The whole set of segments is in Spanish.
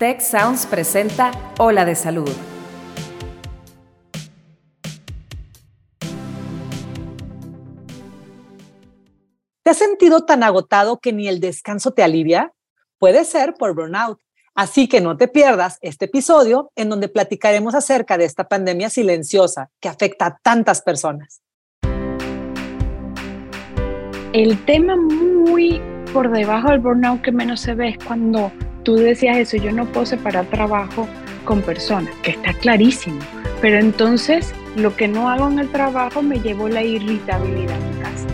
Tech Sounds presenta Ola de Salud. ¿Te has sentido tan agotado que ni el descanso te alivia? Puede ser por burnout. Así que no te pierdas este episodio en donde platicaremos acerca de esta pandemia silenciosa que afecta a tantas personas. El tema muy por debajo del burnout que menos se ve es cuando tú decías eso, yo no puedo separar trabajo con personas, que está clarísimo, pero entonces lo que no hago en el trabajo me llevó la irritabilidad mi casa.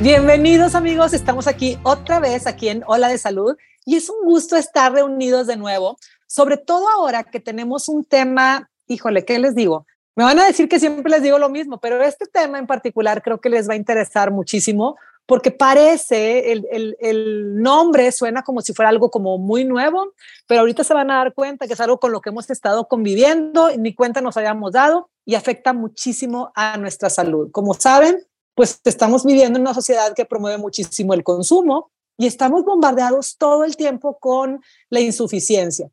Bienvenidos amigos, estamos aquí otra vez aquí en Hola de Salud y es un gusto estar reunidos de nuevo, sobre todo ahora que tenemos un tema, híjole, ¿qué les digo? Me van a decir que siempre les digo lo mismo, pero este tema en particular creo que les va a interesar muchísimo porque parece, el, nombre suena como si fuera algo como muy nuevo, pero ahorita se van a dar cuenta que es algo con lo que hemos estado conviviendo y ni cuenta nos hayamos dado y afecta muchísimo a nuestra salud. Como saben, pues estamos viviendo en una sociedad que promueve muchísimo el consumo y estamos bombardeados todo el tiempo con la insuficiencia.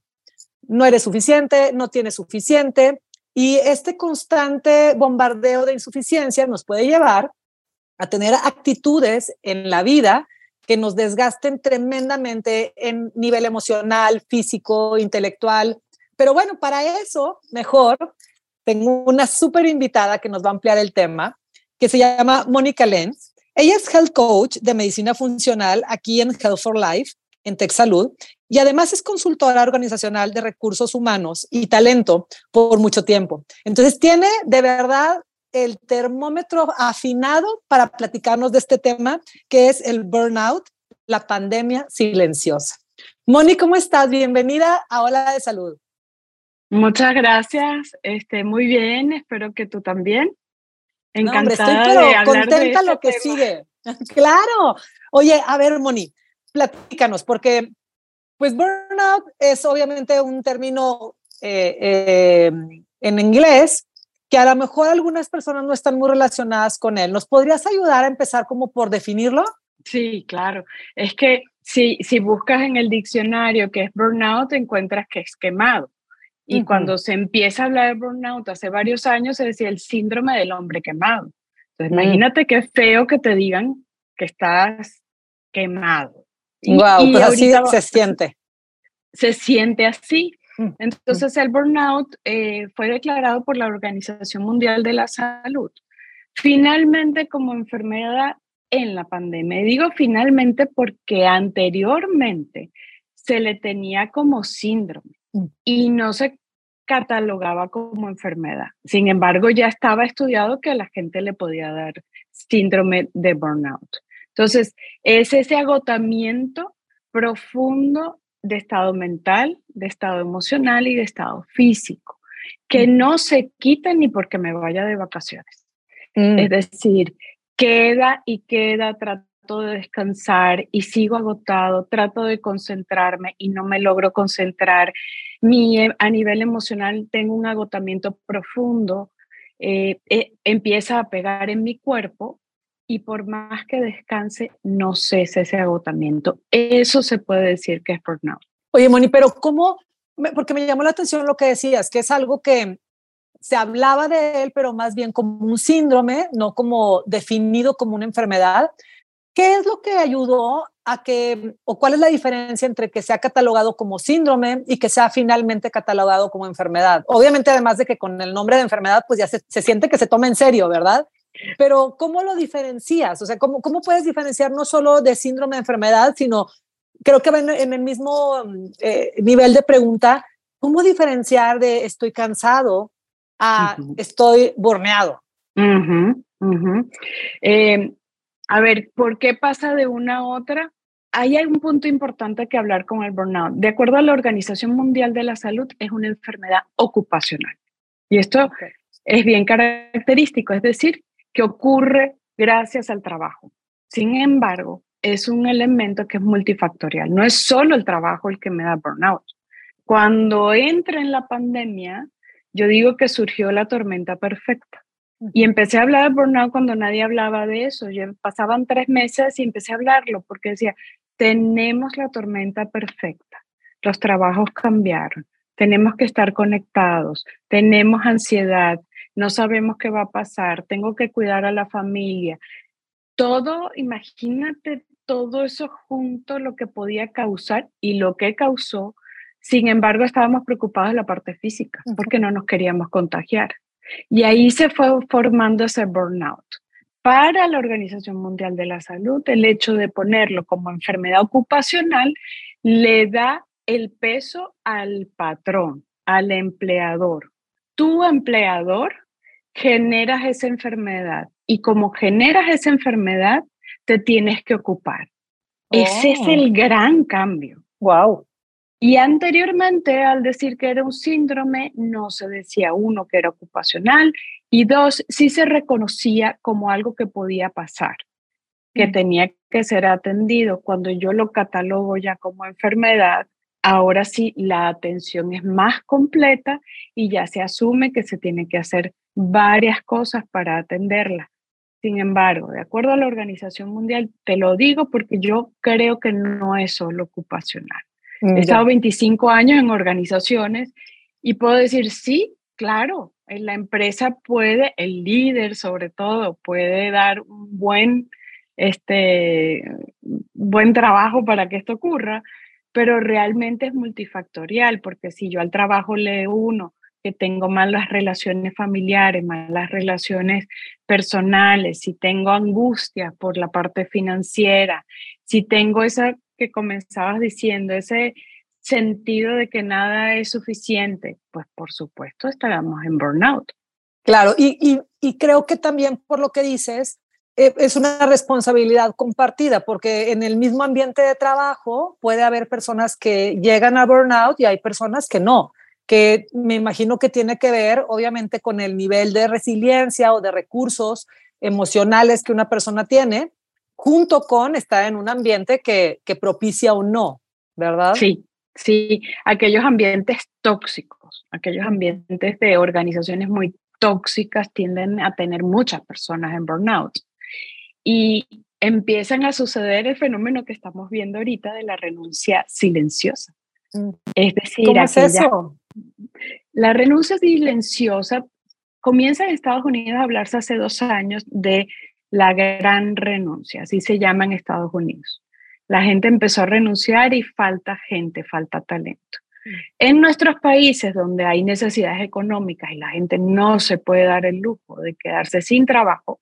No eres suficiente, no tienes suficiente y este constante bombardeo de insuficiencia nos puede llevar a tener actitudes en la vida que nos desgasten tremendamente en nivel emocional, físico, intelectual. Pero bueno, para eso, mejor, tengo una súper invitada que nos va a ampliar el tema, que se llama Mónica Lenz. Ella es health coach de medicina funcional aquí en Health for Life, en TechSalud, y además es consultora organizacional de recursos humanos y talento por mucho tiempo. Entonces tiene de verdad el termómetro afinado para platicarnos de este tema, que es el burnout, la pandemia silenciosa. Moni, ¿cómo estás? Bienvenida a Hola de Salud. Muchas gracias, este, muy bien, espero que tú también. Encantada estoy pero contenta este lo que sigue. claro. Oye, a ver, Moni, platícanos, porque pues burnout es obviamente un término eh, eh, en inglés que a lo mejor algunas personas no están muy relacionadas con él. ¿Nos podrías ayudar a empezar como por definirlo? Sí, claro. Es que si, si buscas en el diccionario que es burnout, encuentras que es quemado. Y cuando se empieza a hablar de burnout hace varios años, se decía el síndrome del hombre quemado. Entonces, mm. imagínate qué feo que te digan que estás quemado. Wow, pues así se siente. Se siente así. Entonces el burnout eh, fue declarado por la Organización Mundial de la Salud finalmente como enfermedad en la pandemia. digo finalmente porque anteriormente se le tenía como síndrome mm. y no se catalogaba como enfermedad. Sin embargo, ya estaba estudiado que a la gente le podía dar síndrome de burnout. Entonces, es ese agotamiento profundo de estado mental, de estado emocional y de estado físico, que no se quita ni porque me vaya de vacaciones. Mm. Es decir, queda y queda, trato de descansar y sigo agotado, trato de concentrarme y no me logro concentrar. Mi, eh, a nivel emocional tengo un agotamiento profundo, eh, eh, empieza a pegar en mi cuerpo y por más que descanse, no cese ese agotamiento. Eso se puede decir que es burnout. Oye, Moni, pero ¿cómo? Porque me llamó la atención lo que decías, que es algo que se hablaba de él, pero más bien como un síndrome, no como definido como una enfermedad. ¿Qué es lo que ayudó a que, o cuál es la diferencia entre que sea catalogado como síndrome y que sea finalmente catalogado como enfermedad? Obviamente, además de que con el nombre de enfermedad, pues ya se siente que se toma en serio, ¿verdad? Pero ¿cómo lo diferencias? O sea, ¿cómo, ¿cómo puedes diferenciar no solo de síndrome de enfermedad, sino creo que en, el mismo eh, nivel de pregunta, ¿cómo diferenciar de estoy cansado a estoy borneado? Eh, a ver, ¿por qué pasa de una a otra? Hay un punto importante que hablar con el burnout. De acuerdo a la Organización Mundial de la Salud, es una enfermedad ocupacional. Y esto es bien característico, es decir, que ocurre gracias al trabajo. Sin embargo, es un elemento que es multifactorial. No es solo el trabajo el que me da burnout. Cuando entra en la pandemia, yo digo que surgió la tormenta perfecta. Y empecé a hablar de burnout cuando nadie hablaba de eso. Yo, pasaban tres meses y empecé a hablarlo porque decía, tenemos la tormenta perfecta, los trabajos cambiaron, tenemos que estar conectados, tenemos ansiedad, no sabemos qué va a pasar, tengo que cuidar a la familia. Todo, imagínate todo eso junto lo que podía causar y lo que causó. Sin embargo, estábamos preocupados en la parte física porque no nos queríamos contagiar. Y ahí se fue formando ese burnout. Para la Organización Mundial de la Salud, el hecho de ponerlo como enfermedad ocupacional le da el peso al patrón, al empleador. Tu empleador generas esa enfermedad y como generas esa enfermedad, te tienes que ocupar. Ese es oh. el gran cambio. Wow. Y anteriormente, al decir que era un síndrome, no se decía uno que era ocupacional y dos, sí se reconocía como algo que podía pasar, que mm. tenía que ser atendido. Cuando yo lo catalogo ya como enfermedad, ahora sí la atención es más completa y ya se asume que se tiene que hacer varias cosas para atenderla. Sin embargo, de acuerdo a la Organización Mundial, te lo digo porque yo creo que no es solo ocupacional. He estado 25 años en organizaciones y puedo decir, sí, claro, en la empresa puede, el líder sobre todo, puede dar un buen, este, buen trabajo para que esto ocurra, pero realmente es multifactorial, porque si yo al trabajo le uno que tengo malas relaciones familiares, malas relaciones personales, si tengo angustia por la parte financiera, si tengo esa que comenzabas diciendo, ese sentido de que nada es suficiente, pues por supuesto estaremos en burnout. Claro, y, y, creo que también por lo que dices, es una responsabilidad compartida, porque en el mismo ambiente de trabajo puede haber personas que llegan a burnout y hay personas que no, que me imagino que tiene que ver obviamente con el nivel de resiliencia o de recursos emocionales que una persona tiene junto con estar en un ambiente que, que propicia o no, ¿verdad? Sí, sí, aquellos ambientes tóxicos, aquellos ambientes de organizaciones muy tóxicas tienden a tener muchas personas en burnout. Y empiezan a suceder el fenómeno que estamos viendo ahorita de la renuncia silenciosa. Mm. Es decir, ¿Cómo es eso? La renuncia silenciosa comienza en Estados Unidos a hablarse hace dos años de la gran renuncia, así se llama en Estados Unidos. La gente empezó a renunciar y falta gente, falta talento. Mm. En nuestros países donde hay necesidades económicas y la gente no se puede dar el lujo de quedarse sin trabajo,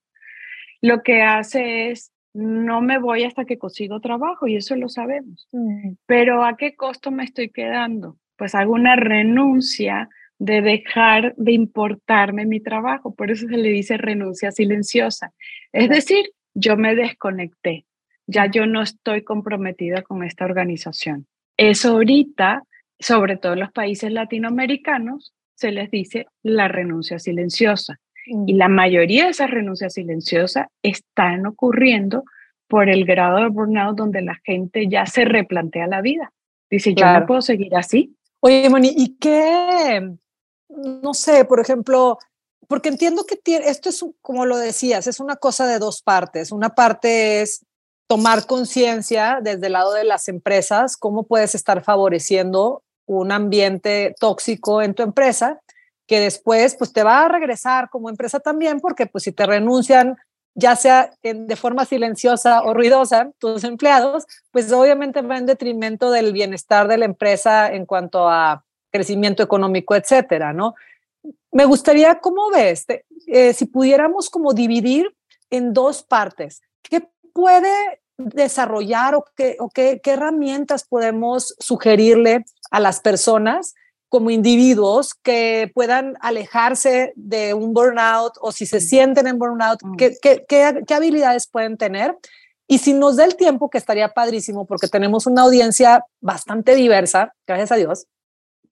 lo que hace es no me voy hasta que consigo trabajo y eso lo sabemos. Mm. Pero ¿a qué costo me estoy quedando? Pues hago una renuncia de dejar de importarme mi trabajo. Por eso se le dice renuncia silenciosa. Es decir, yo me desconecté. Ya yo no estoy comprometida con esta organización. Eso ahorita, sobre todo en los países latinoamericanos, se les dice la renuncia silenciosa. Y la mayoría de esas renuncias silenciosas están ocurriendo por el grado de burnout donde la gente ya se replantea la vida. Dice, yo no puedo seguir así. Oye, Moni, ¿y qué, no sé, por ejemplo, porque entiendo que esto es, como lo decías, es una cosa de dos partes. Una parte es tomar conciencia desde el lado de las empresas, cómo puedes estar favoreciendo un ambiente tóxico en tu empresa, que después pues te va a regresar como empresa también, porque pues si te renuncian, ya sea de forma silenciosa o ruidosa, tus empleados, pues obviamente va en detrimento del bienestar de la empresa en cuanto a crecimiento económico, etcétera, ¿no? Me gustaría, ¿cómo ves? Eh, si pudiéramos como dividir en dos partes, ¿qué puede desarrollar o, qué, o qué, qué herramientas podemos sugerirle a las personas como individuos que puedan alejarse de un burnout o si se sienten en burnout, mm. ¿qué, qué, qué, habilidades pueden tener? Y si nos da el tiempo, que estaría padrísimo porque tenemos una audiencia bastante diversa, gracias a Dios,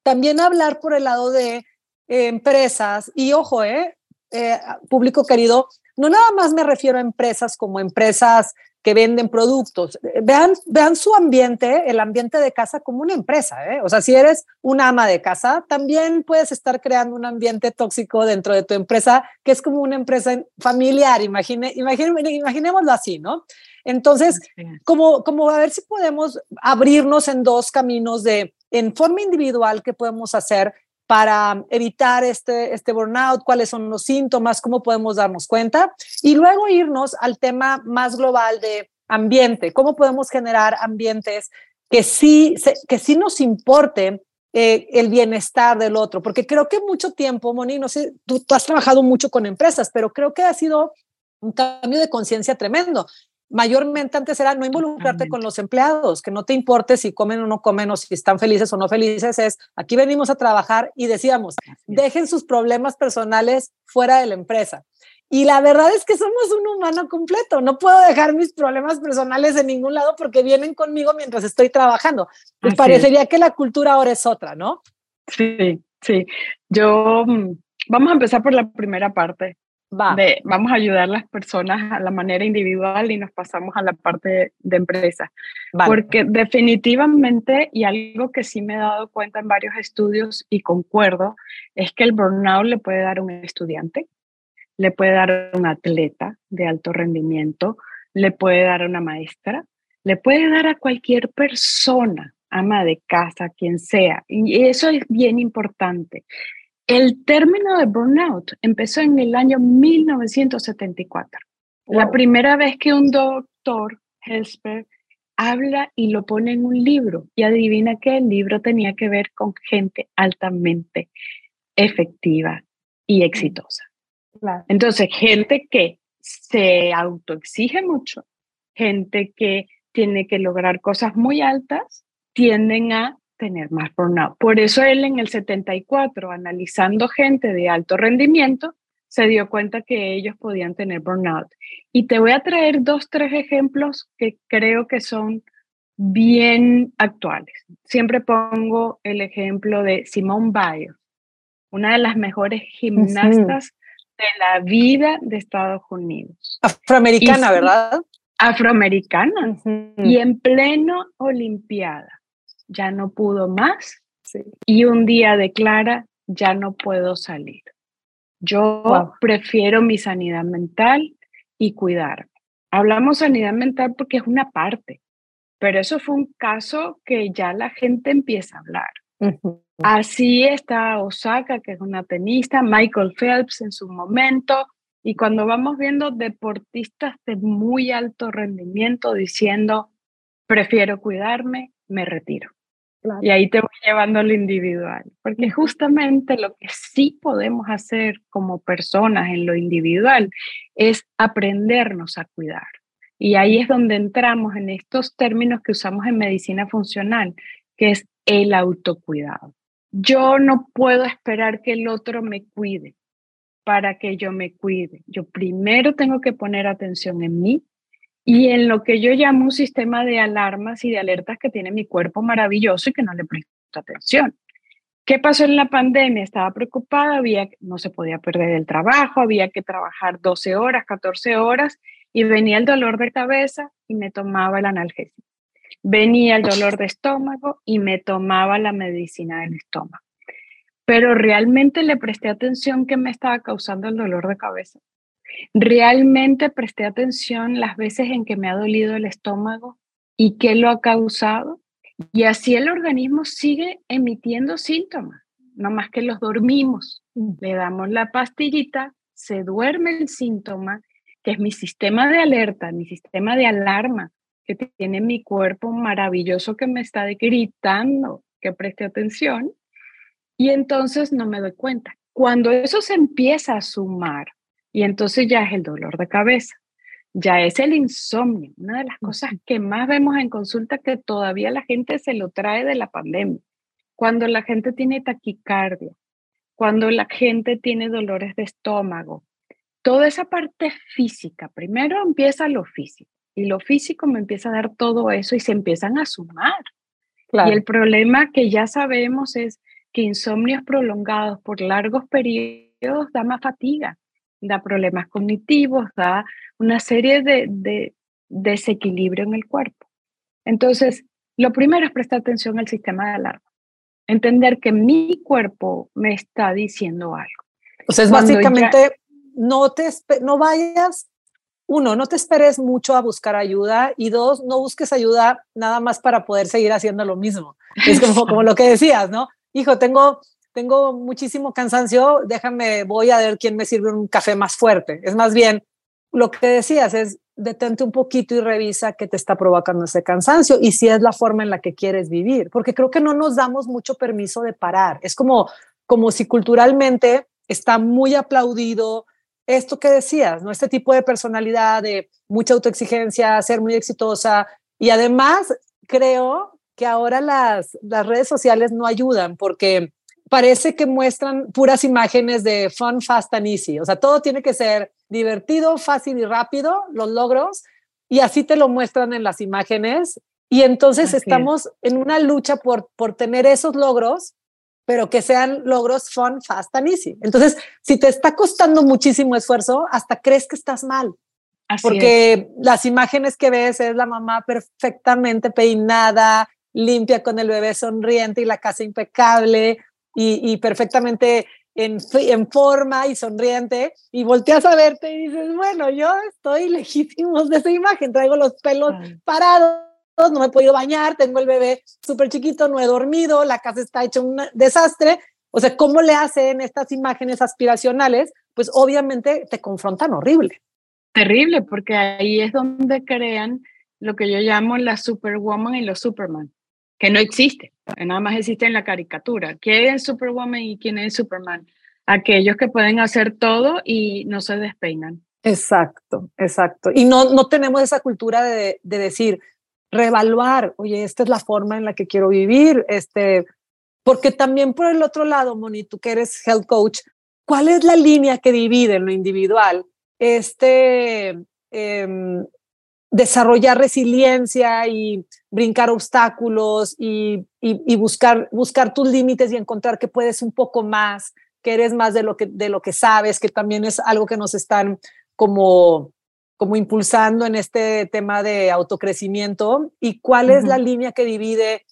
también hablar por el lado de eh, empresas y ojo, eh, eh, público querido, no nada más me refiero a empresas como empresas que venden productos. Vean, vean su ambiente, el ambiente de casa como una empresa. ¿eh? O sea, si eres una ama de casa, también puedes estar creando un ambiente tóxico dentro de tu empresa, que es como una empresa familiar. Imagine, imagine, imaginémoslo así, ¿no? Entonces, como, como a ver si podemos abrirnos en dos caminos de, en forma individual, qué podemos hacer para evitar este, este burnout, cuáles son los síntomas, cómo podemos darnos cuenta. Y luego irnos al tema más global de ambiente, cómo podemos generar ambientes que sí, que sí nos importe eh, el bienestar del otro, porque creo que mucho tiempo, Moni, no sé, tú, tú has trabajado mucho con empresas, pero creo que ha sido un cambio de conciencia tremendo mayormente antes era no involucrarte con los empleados, que no te importe si comen o no comen o si están felices o no felices, es aquí venimos a trabajar y decíamos, dejen sus problemas personales fuera de la empresa. Y la verdad es que somos un humano completo, no puedo dejar mis problemas personales en ningún lado porque vienen conmigo mientras estoy trabajando. Me parecería que la cultura ahora es otra, ¿no? Sí, sí. Yo, mm, vamos a empezar por la primera parte vamos a ayudar a las personas a la manera individual y nos pasamos a la parte de empresa. Porque definitivamente, y algo que sí me he dado cuenta en varios estudios y concuerdo, es que el burnout le puede dar a un estudiante, le puede dar a un atleta de alto rendimiento, le puede dar a una maestra, le puede dar a cualquier persona, ama de casa, quien sea. Y eso es bien importante. El término de burnout empezó en el año 1974. La primera vez que un doctor, Hesper, habla y lo pone en un libro. Y adivina que el libro tenía que ver con gente altamente efectiva y exitosa. Entonces, gente que se autoexige mucho, gente que tiene que lograr cosas muy altas, tienden a tener más burnout. Por eso él en el 74, analizando gente de alto rendimiento, se dio cuenta que ellos podían tener burnout. Y te voy a traer dos, tres ejemplos que creo que son bien actuales. Siempre pongo el ejemplo de Simone Biles, una de las mejores gimnastas de la vida de Estados Unidos. Afroamericana, ¿verdad? Afroamericana. Y en pleno Olimpiada ya no pudo más y un día declara, ya no puedo salir. Yo prefiero mi sanidad mental y cuidarme. Hablamos sanidad mental porque es una parte, pero eso fue un caso que ya la gente empieza a hablar. Así está Osaka, que es una tenista, Michael Phelps en su momento, y cuando vamos viendo deportistas de muy alto rendimiento diciendo, prefiero cuidarme, me retiro. Y ahí te voy llevando lo individual, porque justamente lo que sí podemos hacer como personas en lo individual es aprendernos a cuidar. Y ahí es donde entramos en estos términos que usamos en medicina funcional, que es el autocuidado. Yo no puedo esperar que el otro me cuide para que yo me cuide. Yo primero tengo que poner atención en mí y en lo que yo llamo un sistema de alarmas y de alertas que tiene mi cuerpo maravilloso y que no le presto atención. ¿Qué pasó en la pandemia? Estaba preocupada, había, no se podía perder el trabajo, había que trabajar 12 horas, 14 horas y venía el dolor de cabeza y me tomaba el analgésico. Venía el dolor de estómago y me tomaba la medicina del estómago. Pero realmente le presté atención que me estaba causando el dolor de cabeza. Realmente presté atención las veces en que me ha dolido el estómago y qué lo ha causado. Y así el organismo sigue emitiendo síntomas, no más que los dormimos. Le damos la pastillita, se duerme el síntoma, que es mi sistema de alerta, mi sistema de alarma que tiene mi cuerpo maravilloso que me está gritando que preste atención. Y entonces no me doy cuenta. Cuando eso se empieza a sumar y entonces ya es el dolor de cabeza, ya es el insomnio, una de las cosas que más vemos en consulta que todavía la gente se lo trae de la pandemia. Cuando la gente tiene taquicardia, cuando la gente tiene dolores de estómago, toda esa parte física, primero empieza lo físico y lo físico me empieza a dar todo eso y se empiezan a sumar. Y el problema que ya sabemos es que insomnios prolongados por largos periodos da más fatiga da problemas cognitivos, da una serie de, desequilibrio en el cuerpo. Entonces, lo primero es prestar atención al sistema de alarma. Entender que mi cuerpo me está diciendo algo. O sea, es básicamente no, te, no vayas uno, no te esperes mucho a buscar ayuda y dos, no busques ayuda nada más para poder seguir haciendo lo mismo. Es como, como lo que decías, ¿no? Hijo, tengo, tengo muchísimo cansancio, déjame, voy a ver quién me sirve un café más fuerte. Es más bien, lo que decías es, detente un poquito y revisa qué te está provocando ese cansancio y si es la forma en la que quieres vivir, porque creo que no nos damos mucho permiso de parar. Es como, como si culturalmente está muy aplaudido esto que decías, ¿no? Este tipo de personalidad de mucha autoexigencia, ser muy exitosa y además creo que ahora las, las redes sociales no ayudan porque parece que muestran puras imágenes de fun, fast and easy. O sea, todo tiene que ser divertido, fácil y rápido, los logros, y así te lo muestran en las imágenes. Y entonces estamos en una lucha por, por tener esos logros, pero que sean logros fun, fast and easy. Entonces, si te está costando muchísimo esfuerzo, hasta crees que estás mal. porque las imágenes que ves es la mamá perfectamente peinada, limpia con el bebé sonriente y la casa impecable y, y perfectamente en, en, forma y sonriente y volteas a verte y dices, bueno, yo estoy legítimo de esa imagen, traigo los pelos parados, no me he podido bañar, tengo el bebé súper chiquito, no he dormido, la casa está hecha un desastre. O sea, ¿cómo le hacen estas imágenes aspiracionales? Pues obviamente te confrontan horrible. Terrible, porque ahí es donde crean lo que yo llamo la Superwoman y los Superman que no existe, nada más existe en la caricatura. ¿Quién es Superwoman y quién es Superman? Aquellos que pueden hacer todo y no se despeinan. Exacto, exacto. Y no, no tenemos esa cultura de, de decir, reevaluar, oye, esta es la forma en la que quiero vivir, este, porque también por el otro lado, Moni, tú que eres health coach, ¿cuál es la línea que divide en lo individual este, eh, desarrollar resiliencia y brincar obstáculos y, y, buscar, buscar tus límites y encontrar que puedes un poco más, que eres más de lo que, de lo que sabes, que también es algo que nos están como, como impulsando en este tema de autocrecimiento. ¿Y cuál es la línea que divide?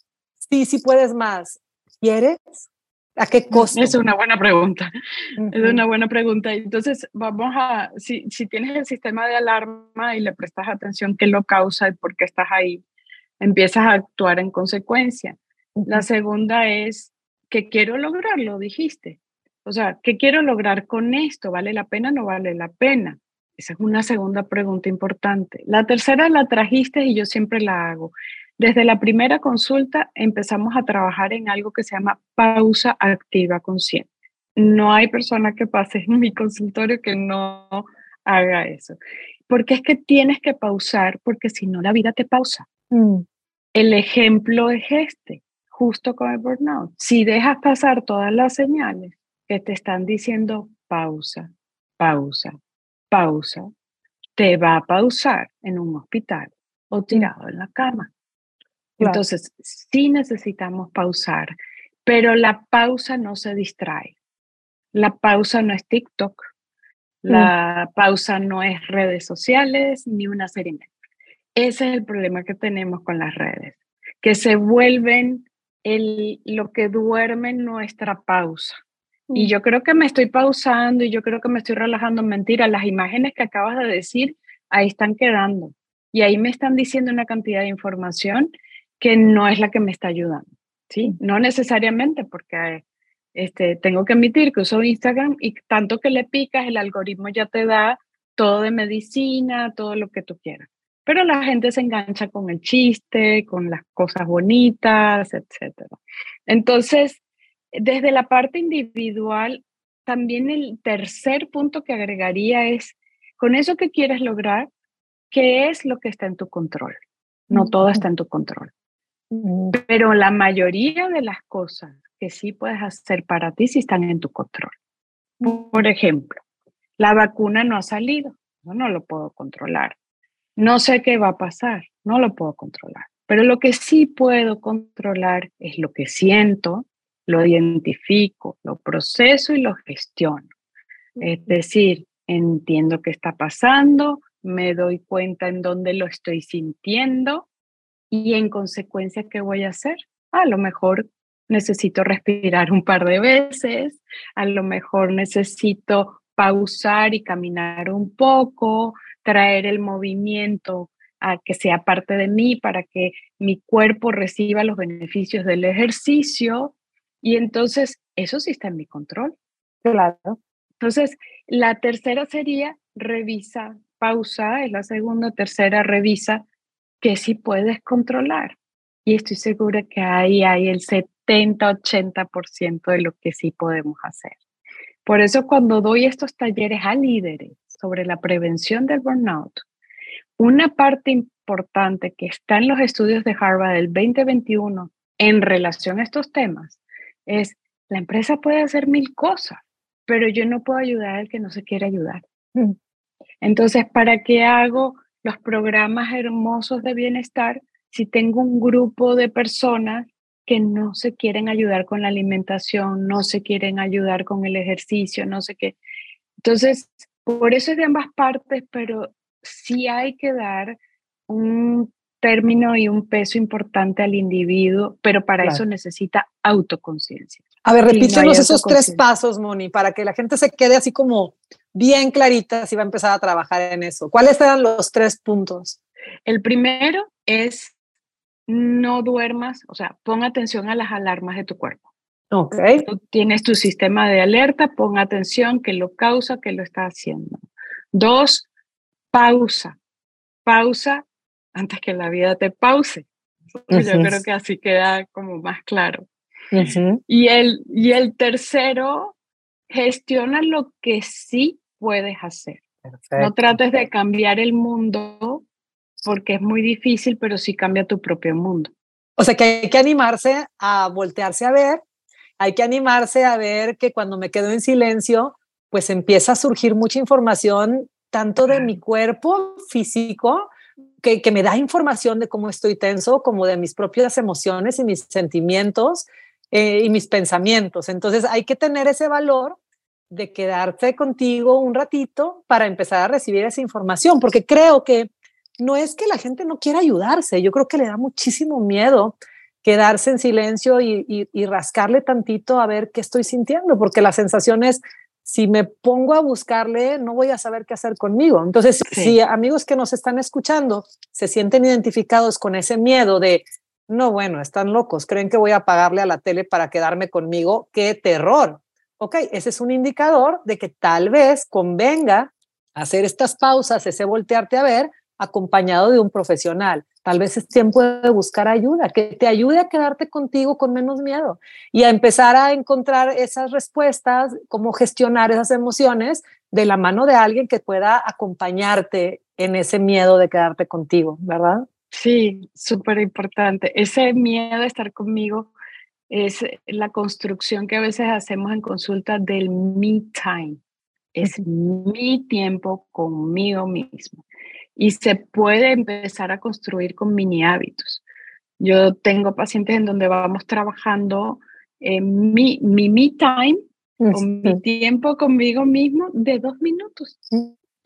Sí, sí puedes más. ¿Quieres? ¿A qué costo? Es una buena pregunta. Es una buena pregunta. Entonces, vamos a, si, si tienes el sistema de alarma y le prestas atención qué lo causa y por qué estás ahí, empiezas a actuar en consecuencia. La segunda es, ¿qué quiero lograr? Lo dijiste. O sea, ¿qué quiero lograr con esto? ¿Vale la pena o no vale la pena? Esa es una segunda pregunta importante. La tercera la trajiste y yo siempre la hago. Desde la primera consulta empezamos a trabajar en algo que se llama pausa activa consciente. No hay persona que pase en mi consultorio que no haga eso. Porque es que tienes que pausar, porque si no la vida te pausa. Mm. El ejemplo es este, justo con el burnout. Si dejas pasar todas las señales que te están diciendo pausa, pausa, pausa, te va a pausar en un hospital o tirado en la cama. Entonces, sí necesitamos pausar, pero la pausa no se distrae. La pausa no es TikTok, mm. la pausa no es redes sociales ni una serie. Ese es el problema que tenemos con las redes, que se vuelven el, lo que duerme nuestra pausa. Y mm. yo creo que me estoy pausando y yo creo que me estoy relajando. Mentira, las imágenes que acabas de decir ahí están quedando. Y ahí me están diciendo una cantidad de información que no es la que me está ayudando, ¿sí? No necesariamente porque este, tengo que admitir que uso Instagram y tanto que le picas, el algoritmo ya te da todo de medicina, todo lo que tú quieras. Pero la gente se engancha con el chiste, con las cosas bonitas, etc. Entonces, desde la parte individual, también el tercer punto que agregaría es, con eso que quieres lograr, ¿qué es lo que está en tu control? No todo está en tu control. Pero la mayoría de las cosas que sí puedes hacer para ti sí están en tu control. Por ejemplo, la vacuna no ha salido, no, no lo puedo controlar. No sé qué va a pasar, no lo puedo controlar. Pero lo que sí puedo controlar es lo que siento, lo identifico, lo proceso y lo gestiono. Es decir, entiendo qué está pasando, me doy cuenta en dónde lo estoy sintiendo y en consecuencia, ¿qué voy a hacer? A lo mejor necesito respirar un par de veces, a lo mejor necesito pausar y caminar un poco, traer el movimiento a que sea parte de mí, para que mi cuerpo reciba los beneficios del ejercicio. Y entonces, eso sí está en mi control. Claro. Entonces, la tercera sería revisa, pausa, es la segunda, tercera, revisa que sí puedes controlar. Y estoy segura que ahí hay el 70-80% de lo que sí podemos hacer. Por eso cuando doy estos talleres a líderes sobre la prevención del burnout, una parte importante que está en los estudios de Harvard del 2021 en relación a estos temas es, la empresa puede hacer mil cosas, pero yo no puedo ayudar al que no se quiere ayudar. Mm. Entonces, ¿para qué hago los programas hermosos de bienestar si tengo un grupo de personas que no se quieren ayudar con la alimentación, no se quieren ayudar con el ejercicio, no sé qué? Entonces, por eso es de ambas partes, pero sí hay que dar un término y un peso importante al individuo, pero para eso necesita autoconciencia. A ver, repítenos esos tres pasos, Moni, para que la gente se quede así como bien clarita si va a empezar a trabajar en eso. ¿Cuáles eran los tres puntos? El primero es no duermas, o sea, pon atención a las alarmas de tu cuerpo. Ok. Tú tienes tu sistema de alerta, pon atención que lo causa, que lo está haciendo. Dos, pausa. Pausa antes que la vida te pause. Yo creo que así queda como más claro. Y, el, y el tercero, gestiona lo que sí puedes hacer. No trates de cambiar el mundo porque es muy difícil, pero sí cambia tu propio mundo. O sea que hay que animarse a voltearse a ver, hay que animarse a ver que cuando me quedo en silencio, pues empieza a surgir mucha información, tanto de mi cuerpo físico, que, que me da información de cómo estoy tenso, como de mis propias emociones y mis sentimientos eh, y mis pensamientos. Entonces hay que tener ese valor de quedarte contigo un ratito para empezar a recibir esa información, porque creo que no es que la gente no quiera ayudarse, yo creo que le da muchísimo miedo quedarse en silencio y, rascarle tantito a ver qué estoy sintiendo, porque la sensación es, si me pongo a buscarle, no voy a saber qué hacer conmigo. Entonces, si amigos que nos están escuchando se sienten identificados con ese miedo de, no, bueno, están locos, creen que voy a pagarle a la tele para quedarme conmigo, qué terror. Ok, ese es un indicador de que tal vez convenga hacer estas pausas, ese voltearte a ver, acompañado de un profesional. Tal vez es tiempo de buscar ayuda, que te ayude a quedarte contigo con menos miedo y a empezar a encontrar esas respuestas, cómo gestionar esas emociones de la mano de alguien que pueda acompañarte en ese miedo de quedarte contigo, ¿verdad? Sí, súper importante. Ese miedo de estar conmigo es la construcción que a veces hacemos en consulta del me time. Es mi tiempo conmigo mismo. Y se puede empezar a construir con mini hábitos. Yo tengo pacientes en donde vamos trabajando mi, mi me time, con mi tiempo conmigo mismo de dos minutos.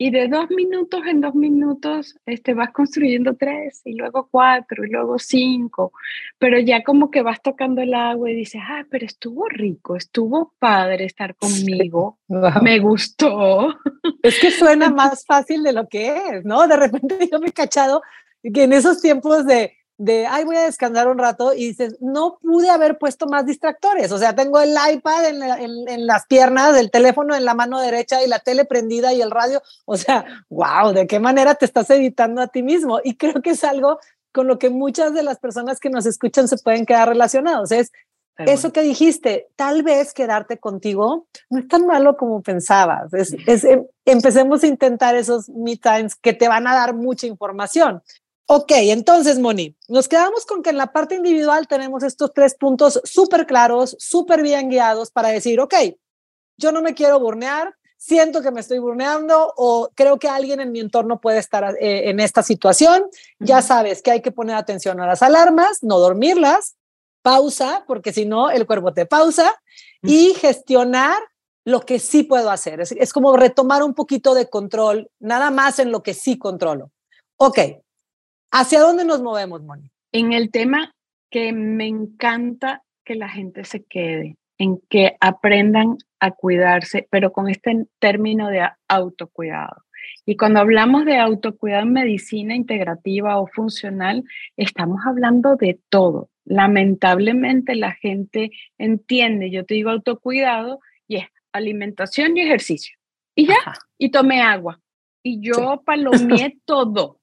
Y de dos minutos en dos minutos este, vas construyendo tres y luego cuatro y luego cinco, pero ya como que vas tocando el agua y dices, ah, pero estuvo rico, estuvo padre estar conmigo, me gustó. Es que suena más fácil de lo que es, ¿no? De repente yo me he cachado que en esos tiempos de, de, ay, voy a descansar un rato y dices, no pude haber puesto más distractores. O sea, tengo el iPad en, en, las piernas, el teléfono en la mano derecha y la tele prendida y el radio. O sea, wow, ¿de qué manera te estás editando a ti mismo? Y creo que es algo con lo que muchas de las personas que nos escuchan se pueden quedar relacionados. Es eso que dijiste, tal vez quedarte contigo no es tan malo como pensabas. Es, es, em, empecemos a intentar esos me times que te van a dar mucha información. Ok, entonces, Moni, nos quedamos con que en la parte individual tenemos estos tres puntos súper claros, súper bien guiados para decir, ok, yo no me quiero burnear, siento que me estoy burneando o creo que alguien en mi entorno puede estar eh, en esta situación. Ya sabes que hay que poner atención a las alarmas, no dormirlas, pausa, porque si no, el cuerpo te pausa y gestionar lo que sí puedo hacer. Es, es como retomar un poquito de control, nada más en lo que sí controlo. Ok, ¿Hacia dónde nos movemos, Moni? En el tema que me encanta que la gente se quede, en que aprendan a cuidarse, pero con este término de autocuidado. Y cuando hablamos de autocuidado en medicina integrativa o funcional, estamos hablando de todo. Lamentablemente la gente entiende, yo te digo autocuidado, y es alimentación y ejercicio. Y ya, y tomé agua. Y yo palomeé todo.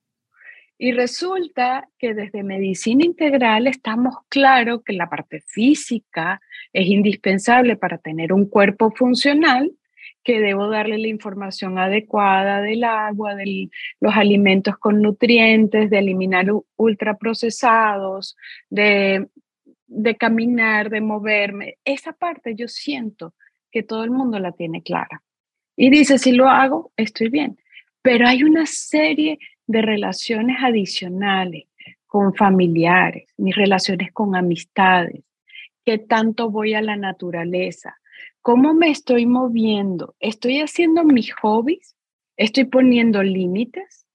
Y resulta que desde medicina integral estamos claros que la parte física es indispensable para tener un cuerpo funcional, que debo darle la información adecuada del agua, de los alimentos con nutrientes, de eliminar ultraprocesados, de, de caminar, de moverme. Esa parte yo siento que todo el mundo la tiene clara. Y dice, si lo hago, estoy bien. Pero hay una serie de relaciones adicionales con familiares, mis relaciones con amistades, qué tanto voy a la naturaleza, cómo me estoy moviendo, estoy haciendo mis hobbies, estoy poniendo límites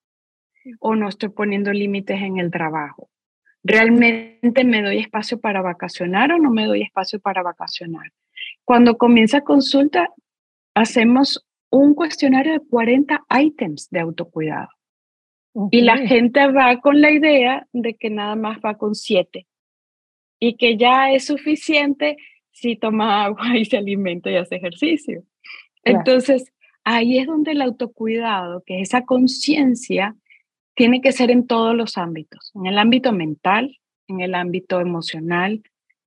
o no estoy poniendo límites en el trabajo. ¿Realmente me doy espacio para vacacionar o no me doy espacio para vacacionar? Cuando comienza consulta, hacemos un cuestionario de 40 ítems de autocuidado. Y la gente va con la idea de que nada más va con siete y que ya es suficiente si toma agua y se alimenta y hace ejercicio. Entonces, ahí es donde el autocuidado, que esa conciencia, tiene que ser en todos los ámbitos, en el ámbito mental, en el ámbito emocional,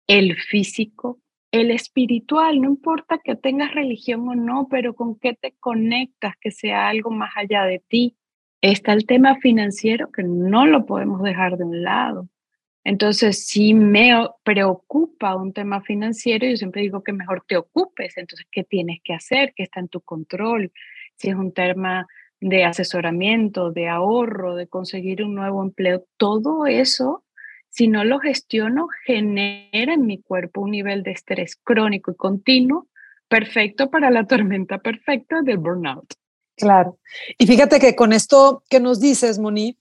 el físico, el espiritual, no importa que tengas religión o no, pero con qué te conectas, que sea algo más allá de ti. Está el tema financiero que no lo podemos dejar de un lado. Entonces, si me preocupa un tema financiero, yo siempre digo que mejor te ocupes. Entonces, ¿qué tienes que hacer? ¿Qué está en tu control? Si es un tema de asesoramiento, de ahorro, de conseguir un nuevo empleo, todo eso, si no lo gestiono, genera en mi cuerpo un nivel de estrés crónico y continuo, perfecto para la tormenta perfecta del burnout. Claro. Y fíjate que con esto que nos dices, Moni,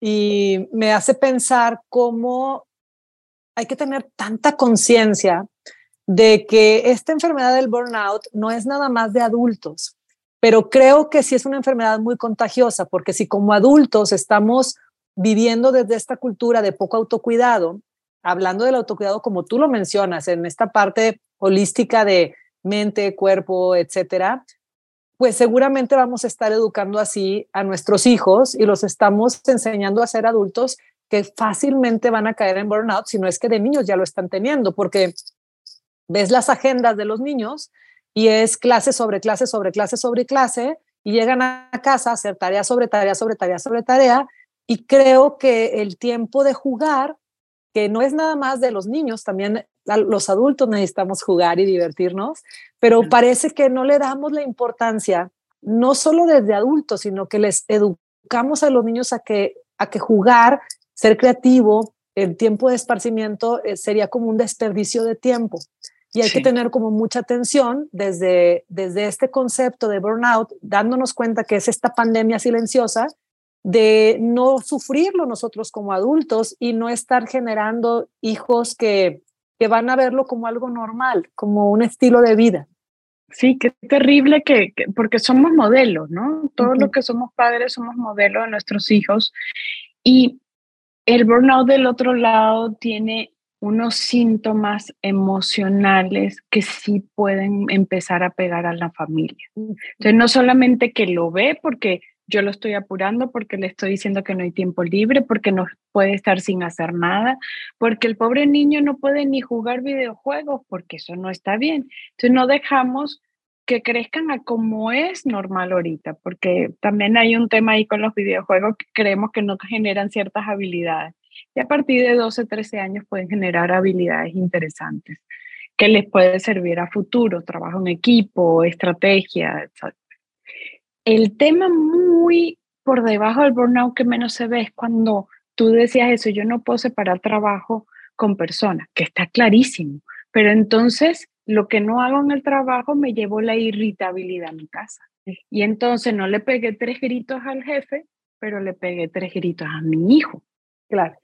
y me hace pensar cómo hay que tener tanta conciencia de que esta enfermedad del burnout no es nada más de adultos, pero creo que sí es una enfermedad muy contagiosa, porque si como adultos estamos viviendo desde esta cultura de poco autocuidado, hablando del autocuidado como tú lo mencionas, en esta parte holística de mente, cuerpo, etcétera, pues seguramente vamos a estar educando así a nuestros hijos y los estamos enseñando a ser adultos que fácilmente van a caer en burnout, si no es que de niños ya lo están teniendo, porque ves las agendas de los niños y es clase sobre clase sobre clase sobre clase y llegan a casa a hacer tarea sobre tarea sobre tarea sobre tarea y creo que el tiempo de jugar, que no es nada más de los niños, también los adultos necesitamos jugar y divertirnos, pero parece que no le damos la importancia, no solo desde adultos, sino que les educamos a los niños a que, a que jugar, ser creativo, el tiempo de esparcimiento eh, sería como un desperdicio de tiempo. Y hay que tener como mucha atención desde, desde este concepto de burnout, dándonos cuenta que es esta pandemia silenciosa, de no sufrirlo nosotros como adultos y no estar generando hijos que que van a verlo como algo normal, como un estilo de vida. Sí, qué terrible que, porque somos modelos, ¿no? Todos los que somos padres somos modelos de nuestros hijos y el burnout del otro lado tiene unos síntomas emocionales que sí pueden empezar a pegar a la familia. Entonces, no solamente que lo ve porque yo lo estoy apurando porque le estoy diciendo que no hay tiempo libre, porque no puede estar sin hacer nada, porque el pobre niño no puede ni jugar videojuegos, porque eso no está bien. Entonces no dejamos que crezcan a como es normal ahorita, porque también hay un tema ahí con los videojuegos que creemos que no generan ciertas habilidades. Y a partir de 12, 13 años pueden generar habilidades interesantes que les puede servir a futuro, trabajo en equipo, estrategia, etc. El tema muy por debajo del burnout que menos se ve es cuando tú decías eso, yo no puedo separar trabajo con personas, que está clarísimo, pero entonces lo que no hago en el trabajo me llevó la irritabilidad a mi casa. Y entonces no le pegué tres gritos al jefe, pero le pegué tres gritos a mi hijo. Claro.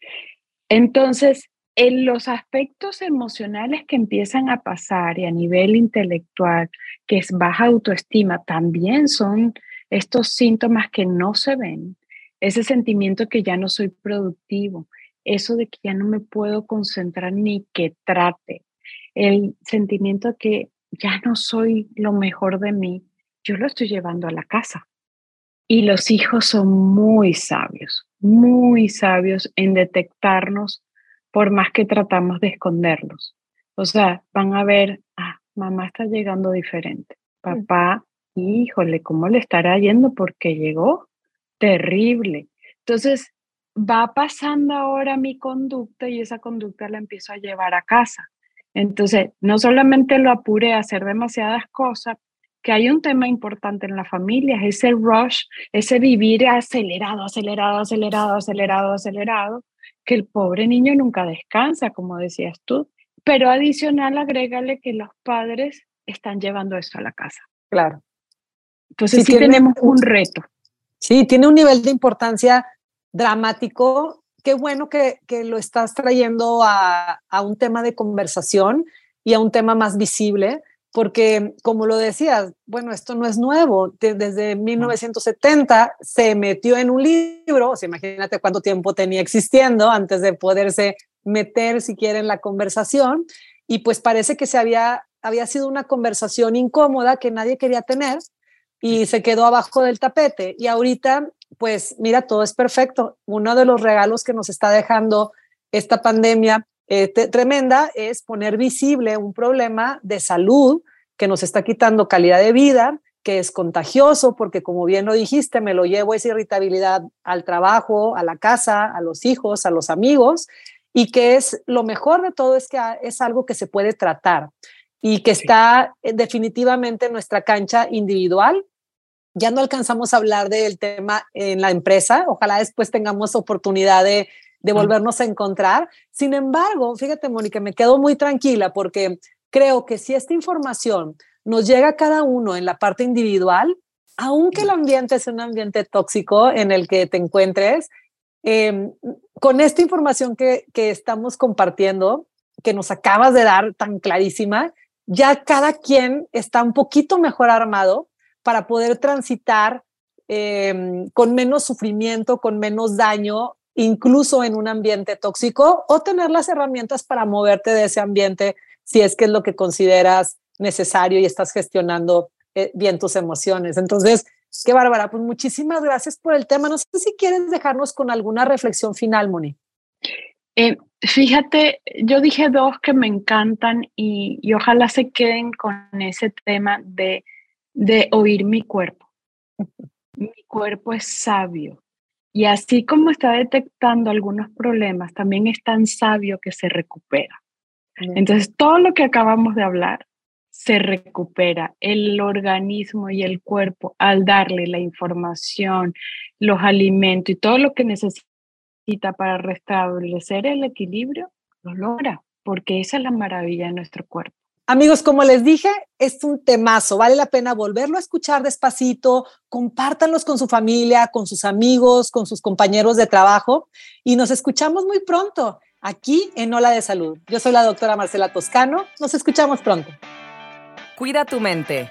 Entonces, en los aspectos emocionales que empiezan a pasar y a nivel intelectual, que es baja autoestima, también son estos síntomas que no se ven, ese sentimiento que ya no soy productivo, eso de que ya no me puedo concentrar ni que trate, el sentimiento que ya no soy lo mejor de mí, yo lo estoy llevando a la casa. Y los hijos son muy sabios, muy sabios en detectarnos por más que tratamos de esconderlos. O sea, van a ver, ah, mamá está llegando diferente. Papá, híjole, ¿cómo le estará yendo? Porque llegó terrible. Entonces, va pasando ahora mi conducta y esa conducta la empiezo a llevar a casa. Entonces, no solamente lo apure a hacer demasiadas cosas, que hay un tema importante en la familia, ese rush, ese vivir acelerado, acelerado, acelerado, acelerado, acelerado, que el pobre niño nunca descansa, como decías tú. Pero adicional, agrégale que los padres están llevando eso a la casa. Claro. Entonces sí, tenemos un reto. Sí, tiene un nivel de importancia dramático. Qué bueno que, lo estás trayendo a, un tema de conversación y a un tema más visible, porque como lo decías, bueno, esto no es nuevo, desde 1970 se metió en un libro, o sea, imagínate cuánto tiempo tenía existiendo antes de poderse meter siquiera en la conversación, y pues parece que se había, había sido una conversación incómoda que nadie quería tener y se quedó abajo del tapete. Y ahorita pues mira, todo es perfecto. Uno de los regalos que nos está dejando esta pandemia eh, tremenda es poner visible un problema de salud que nos está quitando calidad de vida, que es contagioso, porque como bien lo dijiste, me lo llevo esa irritabilidad al trabajo, a la casa, a los hijos, a los amigos, y que es lo mejor de todo es que es algo que se puede tratar y que está eh, definitivamente en nuestra cancha individual ya no alcanzamos a hablar del tema en la empresa. Ojalá después tengamos oportunidad de, de volvernos a encontrar. Sin embargo, fíjate, Mónica, me quedo muy tranquila porque creo que si esta información nos llega a cada uno en la parte individual, aunque el ambiente es un ambiente tóxico en el que te encuentres, em, con esta información que, que estamos compartiendo, que nos acabas de dar tan clarísima, ya cada quien está un poquito mejor armado para poder transitar em, con menos sufrimiento, con menos daño, incluso en un ambiente tóxico, o tener las herramientas para moverte de ese ambiente si es que es lo que consideras necesario y estás gestionando eh, bien tus emociones. Entonces, qué bárbara, pues muchísimas gracias por el tema. No sé si quieres dejarnos con alguna reflexión final, Moni. Eh, fíjate, yo dije dos que me encantan y ojalá se queden con ese tema de de oír mi cuerpo. Mi cuerpo es sabio y así como está detectando algunos problemas, también es tan sabio que se recupera. Entonces, todo lo que acabamos de hablar se recupera. El organismo y el cuerpo, al darle la información, los alimentos y todo lo que necesita para restablecer el equilibrio, lo logra, porque esa es la maravilla de nuestro cuerpo. Amigos, como les dije, es un temazo, vale la pena volverlo a escuchar despacito, compártanlos con su familia, con sus amigos, con sus compañeros de trabajo y nos escuchamos muy pronto aquí en Ola de Salud. Yo soy la doctora Marcela Toscano, nos escuchamos pronto. Cuida tu mente.